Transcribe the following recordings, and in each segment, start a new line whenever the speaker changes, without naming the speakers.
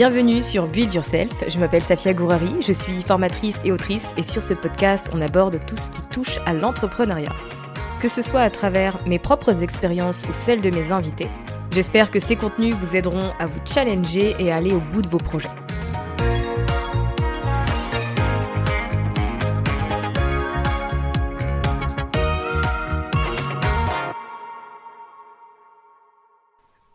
Bienvenue sur Build Yourself, je m'appelle Safia Gourari, je suis formatrice et autrice et sur ce podcast on aborde tout ce qui touche à l'entrepreneuriat. Que ce soit à travers mes propres expériences ou celles de mes invités, j'espère que ces contenus vous aideront à vous challenger et à aller au bout de vos projets.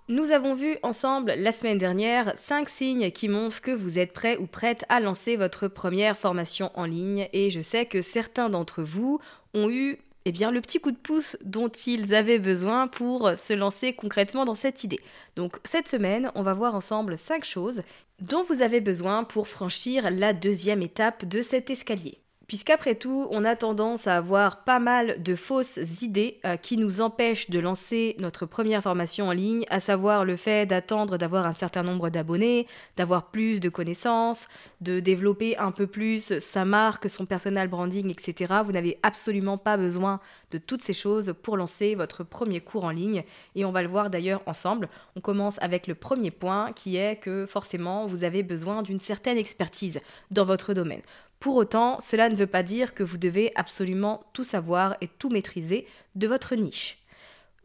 Nous avons vu ensemble la semaine dernière 5 signes qui montrent que vous êtes prêt ou prête à lancer votre première formation en ligne et je sais que certains d'entre vous ont eu eh bien, le petit coup de pouce dont ils avaient besoin pour se lancer concrètement dans cette idée. Donc cette semaine, on va voir ensemble 5 choses dont vous avez besoin pour franchir la deuxième étape de cet escalier. Puisqu'après tout, on a tendance à avoir pas mal de fausses idées euh, qui nous empêchent de lancer notre première formation en ligne, à savoir le fait d'attendre d'avoir un certain nombre d'abonnés, d'avoir plus de connaissances, de développer un peu plus sa marque, son personal branding, etc. Vous n'avez absolument pas besoin de toutes ces choses pour lancer votre premier cours en ligne. Et on va le voir d'ailleurs ensemble. On commence avec le premier point qui est que forcément, vous avez besoin d'une certaine expertise dans votre domaine. Pour autant, cela ne veut pas dire que vous devez absolument tout savoir et tout maîtriser de votre niche.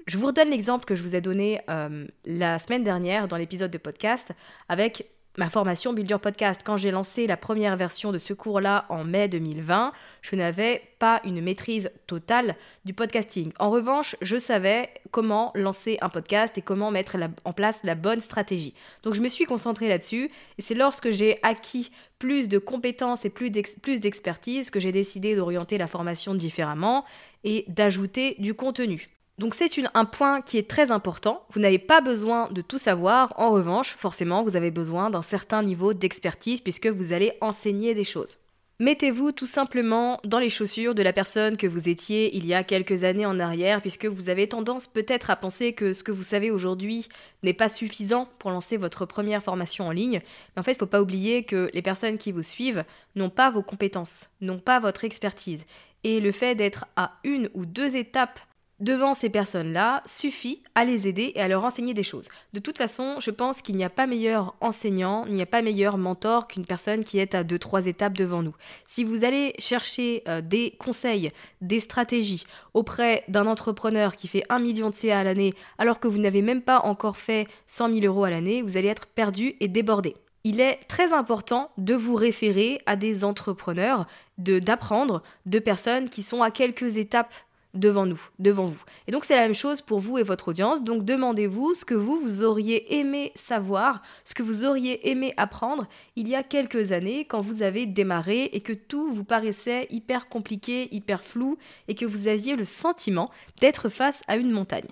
Je vous redonne l'exemple que je vous ai donné euh, la semaine dernière dans l'épisode de podcast avec ma formation Build Your Podcast. Quand j'ai lancé la première version de ce cours-là en mai 2020, je n'avais pas une maîtrise totale du podcasting. En revanche, je savais comment lancer un podcast et comment mettre en place la bonne stratégie. Donc je me suis concentrée là-dessus et c'est lorsque j'ai acquis plus de compétences et plus d'expertise que j'ai décidé d'orienter la formation différemment et d'ajouter du contenu. Donc c'est un point qui est très important. Vous n'avez pas besoin de tout savoir. En revanche, forcément, vous avez besoin d'un certain niveau d'expertise puisque vous allez enseigner des choses. Mettez-vous tout simplement dans les chaussures de la personne que vous étiez il y a quelques années en arrière, puisque vous avez tendance peut-être à penser que ce que vous savez aujourd'hui n'est pas suffisant pour lancer votre première formation en ligne. Mais en fait, il ne faut pas oublier que les personnes qui vous suivent n'ont pas vos compétences, n'ont pas votre expertise. Et le fait d'être à une ou deux étapes devant ces personnes-là suffit à les aider et à leur enseigner des choses. De toute façon, je pense qu'il n'y a pas meilleur enseignant, il n'y a pas meilleur mentor qu'une personne qui est à deux, trois étapes devant nous. Si vous allez chercher euh, des conseils, des stratégies auprès d'un entrepreneur qui fait un million de CA à l'année alors que vous n'avez même pas encore fait 100 000 euros à l'année, vous allez être perdu et débordé il est très important de vous référer à des entrepreneurs, de d'apprendre de personnes qui sont à quelques étapes devant nous, devant vous. Et donc c'est la même chose pour vous et votre audience. Donc demandez-vous ce que vous, vous auriez aimé savoir, ce que vous auriez aimé apprendre il y a quelques années quand vous avez démarré et que tout vous paraissait hyper compliqué, hyper flou et que vous aviez le sentiment d'être face à une montagne.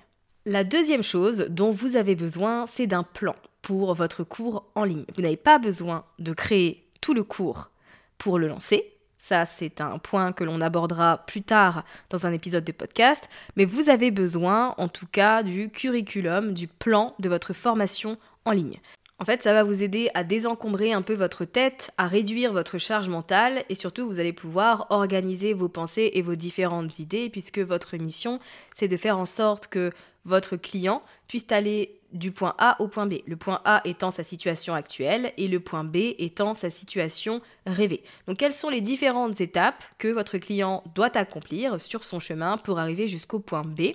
La deuxième chose dont vous avez besoin, c'est d'un plan pour votre cours en ligne. Vous n'avez pas besoin de créer tout le cours pour le lancer. Ça, c'est un point que l'on abordera plus tard dans un épisode de podcast. Mais vous avez besoin, en tout cas, du curriculum, du plan de votre formation en ligne. En fait, ça va vous aider à désencombrer un peu votre tête, à réduire votre charge mentale et surtout vous allez pouvoir organiser vos pensées et vos différentes idées puisque votre mission c'est de faire en sorte que votre client puisse aller du point A au point B. Le point A étant sa situation actuelle et le point B étant sa situation rêvée. Donc quelles sont les différentes étapes que votre client doit accomplir sur son chemin pour arriver jusqu'au point B?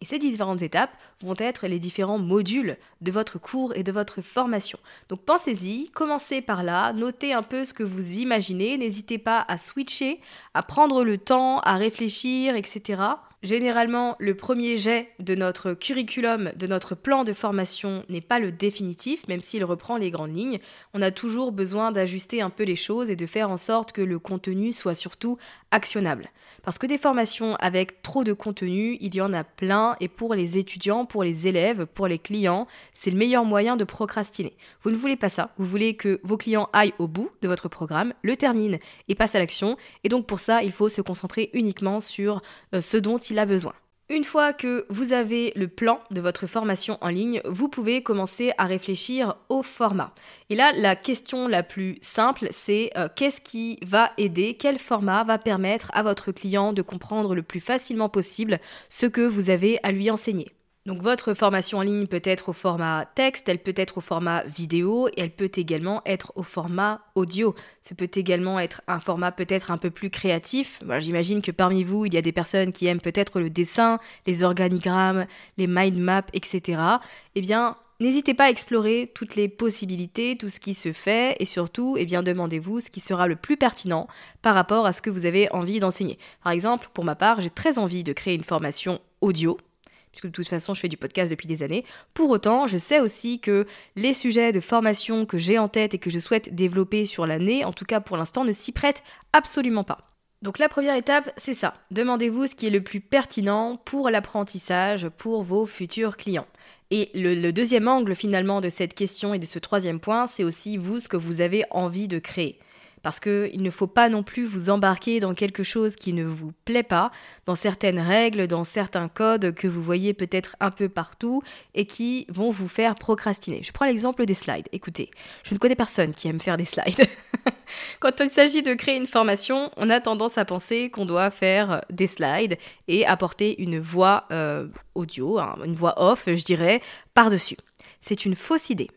Et ces différentes étapes vont être les différents modules de votre cours et de votre formation. Donc pensez-y, commencez par là, notez un peu ce que vous imaginez, n'hésitez pas à switcher, à prendre le temps, à réfléchir, etc. Généralement, le premier jet de notre curriculum, de notre plan de formation n'est pas le définitif, même s'il reprend les grandes lignes. On a toujours besoin d'ajuster un peu les choses et de faire en sorte que le contenu soit surtout actionnable. Parce que des formations avec trop de contenu, il y en a plein et pour les étudiants, pour les élèves, pour les clients, c'est le meilleur moyen de procrastiner. Vous ne voulez pas ça, vous voulez que vos clients aillent au bout de votre programme, le terminent et passent à l'action. Et donc pour ça, il faut se concentrer uniquement sur euh, ce dont il a besoin. Une fois que vous avez le plan de votre formation en ligne, vous pouvez commencer à réfléchir au format. Et là, la question la plus simple, c'est euh, qu'est-ce qui va aider, quel format va permettre à votre client de comprendre le plus facilement possible ce que vous avez à lui enseigner? Donc votre formation en ligne peut être au format texte, elle peut être au format vidéo et elle peut également être au format audio. Ce peut également être un format peut-être un peu plus créatif. J'imagine que parmi vous, il y a des personnes qui aiment peut-être le dessin, les organigrammes, les mind maps, etc. Eh bien, N'hésitez pas à explorer toutes les possibilités, tout ce qui se fait et surtout, eh bien, demandez-vous ce qui sera le plus pertinent par rapport à ce que vous avez envie d'enseigner. Par exemple, pour ma part, j'ai très envie de créer une formation audio puisque de toute façon je fais du podcast depuis des années. Pour autant, je sais aussi que les sujets de formation que j'ai en tête et que je souhaite développer sur l'année, en tout cas pour l'instant, ne s'y prêtent absolument pas. Donc la première étape, c'est ça. Demandez-vous ce qui est le plus pertinent pour l'apprentissage, pour vos futurs clients. Et le, le, deuxième angle finalement de cette question et de ce troisième point, c'est aussi vous ce que vous avez envie de créer parce qu'il ne faut pas non plus vous embarquer dans quelque chose qui ne vous plaît pas, dans certaines règles, dans certains codes que vous voyez peut-être un peu partout et qui vont vous faire procrastiner. Je prends l'exemple des slides. Écoutez, je ne connais personne qui aime faire des slides. Quand il s'agit de créer une formation, on a tendance à penser qu'on doit faire des slides et apporter une voix euh, audio, hein, une voix off, je dirais, par-dessus. C'est une fausse idée.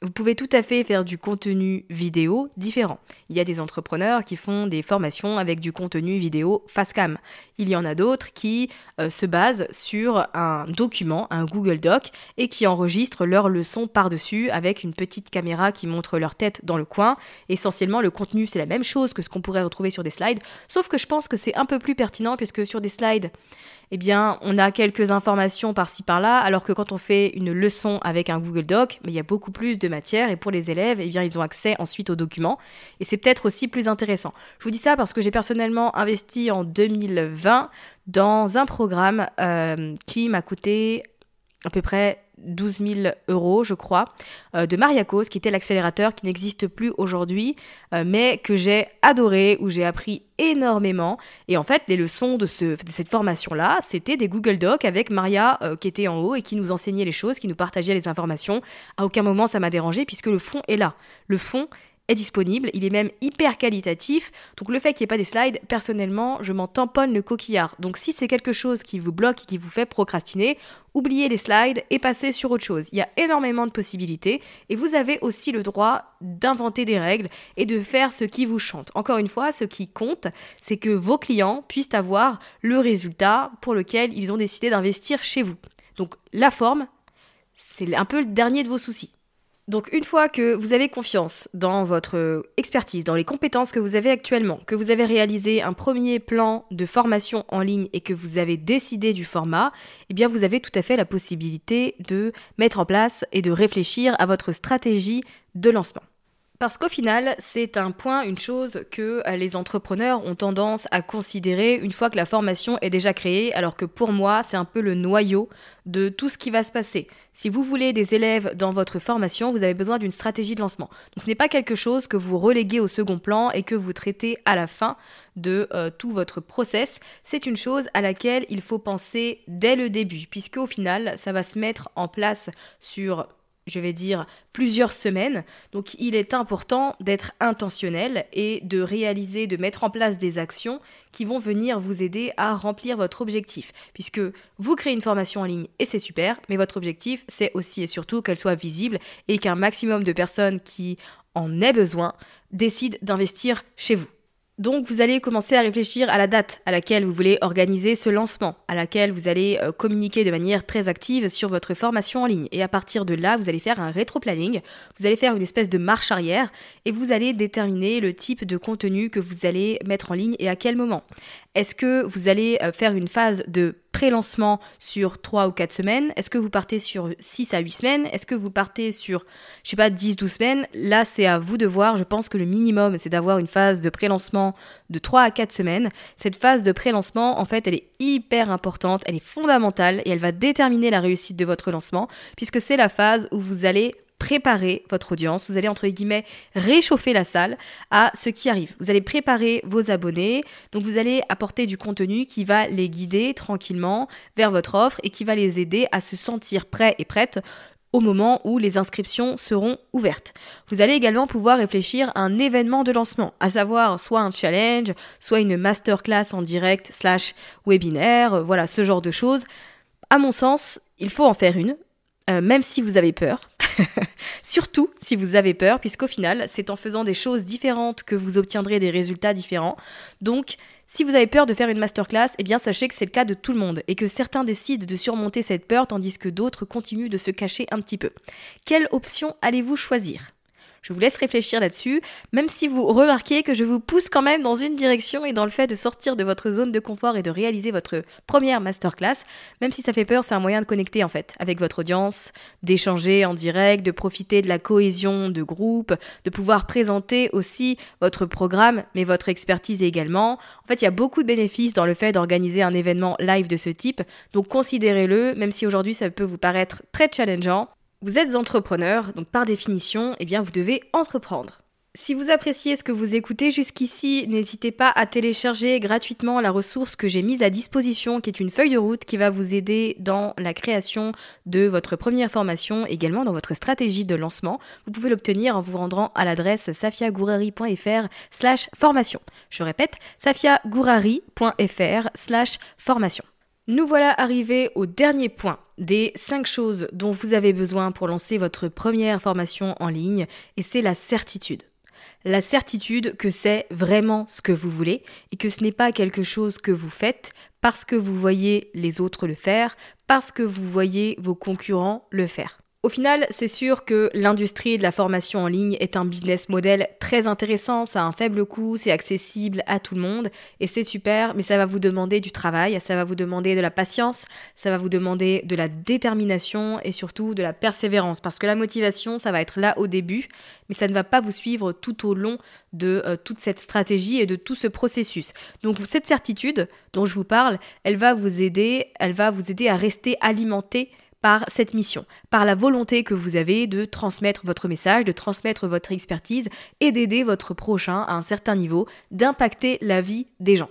Vous pouvez tout à fait faire du contenu vidéo différent. Il y a des entrepreneurs qui font des formations avec du contenu vidéo face cam. Il y en a d'autres qui euh, se basent sur un document, un Google Doc, et qui enregistrent leurs leçons par-dessus avec une petite caméra qui montre leur tête dans le coin. Essentiellement, le contenu, c'est la même chose que ce qu'on pourrait retrouver sur des slides, sauf que je pense que c'est un peu plus pertinent puisque sur des slides, eh bien, on a quelques informations par-ci par-là, alors que quand on fait une leçon avec un Google Doc, mais il y a beaucoup plus de matière et pour les élèves, eh bien, ils ont accès ensuite aux documents et c'est peut-être aussi plus intéressant. Je vous dis ça parce que j'ai personnellement investi en 2020 dans un programme euh, qui m'a coûté à peu près 12 000 euros, je crois, euh, de Mariacos, qui était l'accélérateur qui n'existe plus aujourd'hui, euh, mais que j'ai adoré, où j'ai appris énormément. Et en fait, les leçons de, ce, cette formation-là, c'était des Google Docs avec Maria euh, qui était en haut et qui nous enseignait les choses, qui nous partageait les informations. À aucun moment ça m'a dérangé puisque le fond est là. Le fond est disponible, il est même hyper qualitatif. Donc le fait qu'il n'y ait pas des slides, personnellement, je m'en tamponne le coquillard. Donc si c'est quelque chose qui vous bloque et qui vous fait procrastiner, oubliez les slides et passez sur autre chose. Il y a énormément de possibilités et vous avez aussi le droit d'inventer des règles et de faire ce qui vous chante. Encore une fois, ce qui compte, c'est que vos clients puissent avoir le résultat pour lequel ils ont décidé d'investir chez vous. Donc la forme, c'est un peu le dernier de vos soucis. Donc une fois que vous avez confiance dans votre expertise, dans les compétences que vous avez actuellement, que vous avez réalisé un premier plan de formation en ligne et que vous avez décidé du format, eh bien vous avez tout à fait la possibilité de mettre en place et de réfléchir à votre stratégie de lancement. Parce qu'au final, c'est un point, une chose que euh, les entrepreneurs ont tendance à considérer une fois que la formation est déjà créée, alors que pour moi, c'est un peu le noyau de tout ce qui va se passer. Si vous voulez des élèves dans votre formation, vous avez besoin d'une stratégie de lancement. Donc ce n'est pas quelque chose que vous reléguez au second plan et que vous traitez à la fin de euh, tout votre process. C'est une chose à laquelle il faut penser dès le début, puisque au final, ça va se mettre en place sur je vais dire, plusieurs semaines. Donc il est important d'être intentionnel et de réaliser, de mettre en place des actions qui vont venir vous aider à remplir votre objectif. Puisque vous créez une formation en ligne et c'est super, mais votre objectif, c'est aussi et surtout qu'elle soit visible et qu'un maximum de personnes qui en aient besoin décident d'investir chez vous. Donc vous allez commencer à réfléchir à la date à laquelle vous voulez organiser ce lancement, à laquelle vous allez euh, communiquer de manière très active sur votre formation en ligne. Et à partir de là, vous allez faire un rétro-planning, vous allez faire une espèce de marche arrière et vous allez déterminer le type de contenu que vous allez mettre en ligne et à quel moment. Est-ce que vous allez euh, faire une phase de pré-lancement sur 3 ou 4 semaines Est-ce que vous partez sur 6 à 8 semaines? Est-ce que vous partez sur, je sais pas, 10-12 semaines? Là, c'est à vous de voir. Je pense que le minimum, c'est d'avoir une phase de pré-lancement de 3 à 4 semaines. Cette phase de pré-lancement, en fait, elle est hyper importante, elle est fondamentale et elle va déterminer la réussite de votre lancement, puisque c'est la phase où vous allez préparer votre audience, vous allez entre guillemets réchauffer la salle à ce qui arrive. Vous allez préparer vos abonnés, donc vous allez apporter du contenu qui va les guider tranquillement vers votre offre et qui va les aider à se sentir prêts et prêtes au moment où les inscriptions seront ouvertes. Vous allez également pouvoir réfléchir à un événement de lancement, à savoir soit un challenge, soit une masterclass en direct slash webinaire, voilà ce genre de choses. À mon sens, il faut en faire une, euh, même si vous avez peur. Surtout si vous avez peur, puisqu'au final, c'est en faisant des choses différentes que vous obtiendrez des résultats différents. Donc, si vous avez peur de faire une masterclass, eh bien sachez que c'est le cas de tout le monde et que certains décident de surmonter cette peur tandis que d'autres continuent de se cacher un petit peu. Quelle option allez-vous choisir? Je vous laisse réfléchir là-dessus, même si vous remarquez que je vous pousse quand même dans une direction et dans le fait de sortir de votre zone de confort et de réaliser votre première masterclass, même si ça fait peur, c'est un moyen de connecter en fait avec votre audience, d'échanger en direct, de profiter de la cohésion de groupe, de pouvoir présenter aussi votre programme, mais votre expertise également. En fait, il y a beaucoup de bénéfices dans le fait d'organiser un événement live de ce type, donc considérez-le, même si aujourd'hui ça peut vous paraître très challengeant, vous êtes entrepreneur, donc par définition, eh bien vous devez entreprendre. Si vous appréciez ce que vous écoutez jusqu'ici, n'hésitez pas à télécharger gratuitement la ressource que j'ai mise à disposition, qui est une feuille de route qui va vous aider dans la création de votre première formation, également dans votre stratégie de lancement. Vous pouvez l'obtenir en vous rendant à l'adresse safiagourari.fr slash formation. Je répète, safiagourari.fr slash formation. Nous voilà arrivés au dernier point des 5 choses dont vous avez besoin pour lancer votre première formation en ligne, et c'est la certitude. La certitude que c'est vraiment ce que vous voulez et que ce n'est pas quelque chose que vous faites parce que vous voyez les autres le faire, parce que vous voyez vos concurrents le faire. Au final, c'est sûr que l'industrie de la formation en ligne est un business model très intéressant, ça a un faible coût, c'est accessible à tout le monde et c'est super, mais ça va vous demander du travail, ça va vous demander de la patience, ça va vous demander de la détermination et surtout de la persévérance parce que la motivation, ça va être là au début, mais ça ne va pas vous suivre tout au long de euh, toute cette stratégie et de tout ce processus. Donc cette certitude dont je vous parle, elle va vous aider, elle va vous aider à rester alimenté par cette mission, par la volonté que vous avez de transmettre votre message, de transmettre votre expertise et d'aider votre prochain à un certain niveau, d'impacter la vie des gens.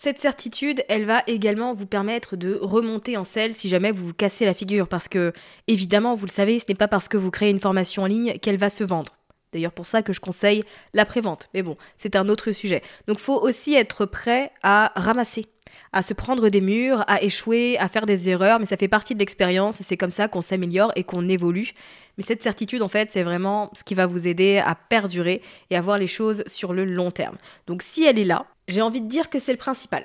Cette certitude, elle va également vous permettre de remonter en selle si jamais vous vous cassez la figure, parce que, évidemment, vous le savez, ce n'est pas parce que vous créez une formation en ligne qu'elle va se vendre. D'ailleurs pour ça que je conseille la prévente. Mais bon, c'est un autre sujet. Donc faut aussi être prêt à ramasser à se prendre des murs, à échouer, à faire des erreurs, mais ça fait partie de l'expérience et c'est comme ça qu'on s'améliore et qu'on évolue. Mais cette certitude, en fait, c'est vraiment ce qui va vous aider à perdurer et à voir les choses sur le long terme. Donc si elle est là, j'ai envie de dire que c'est le principal.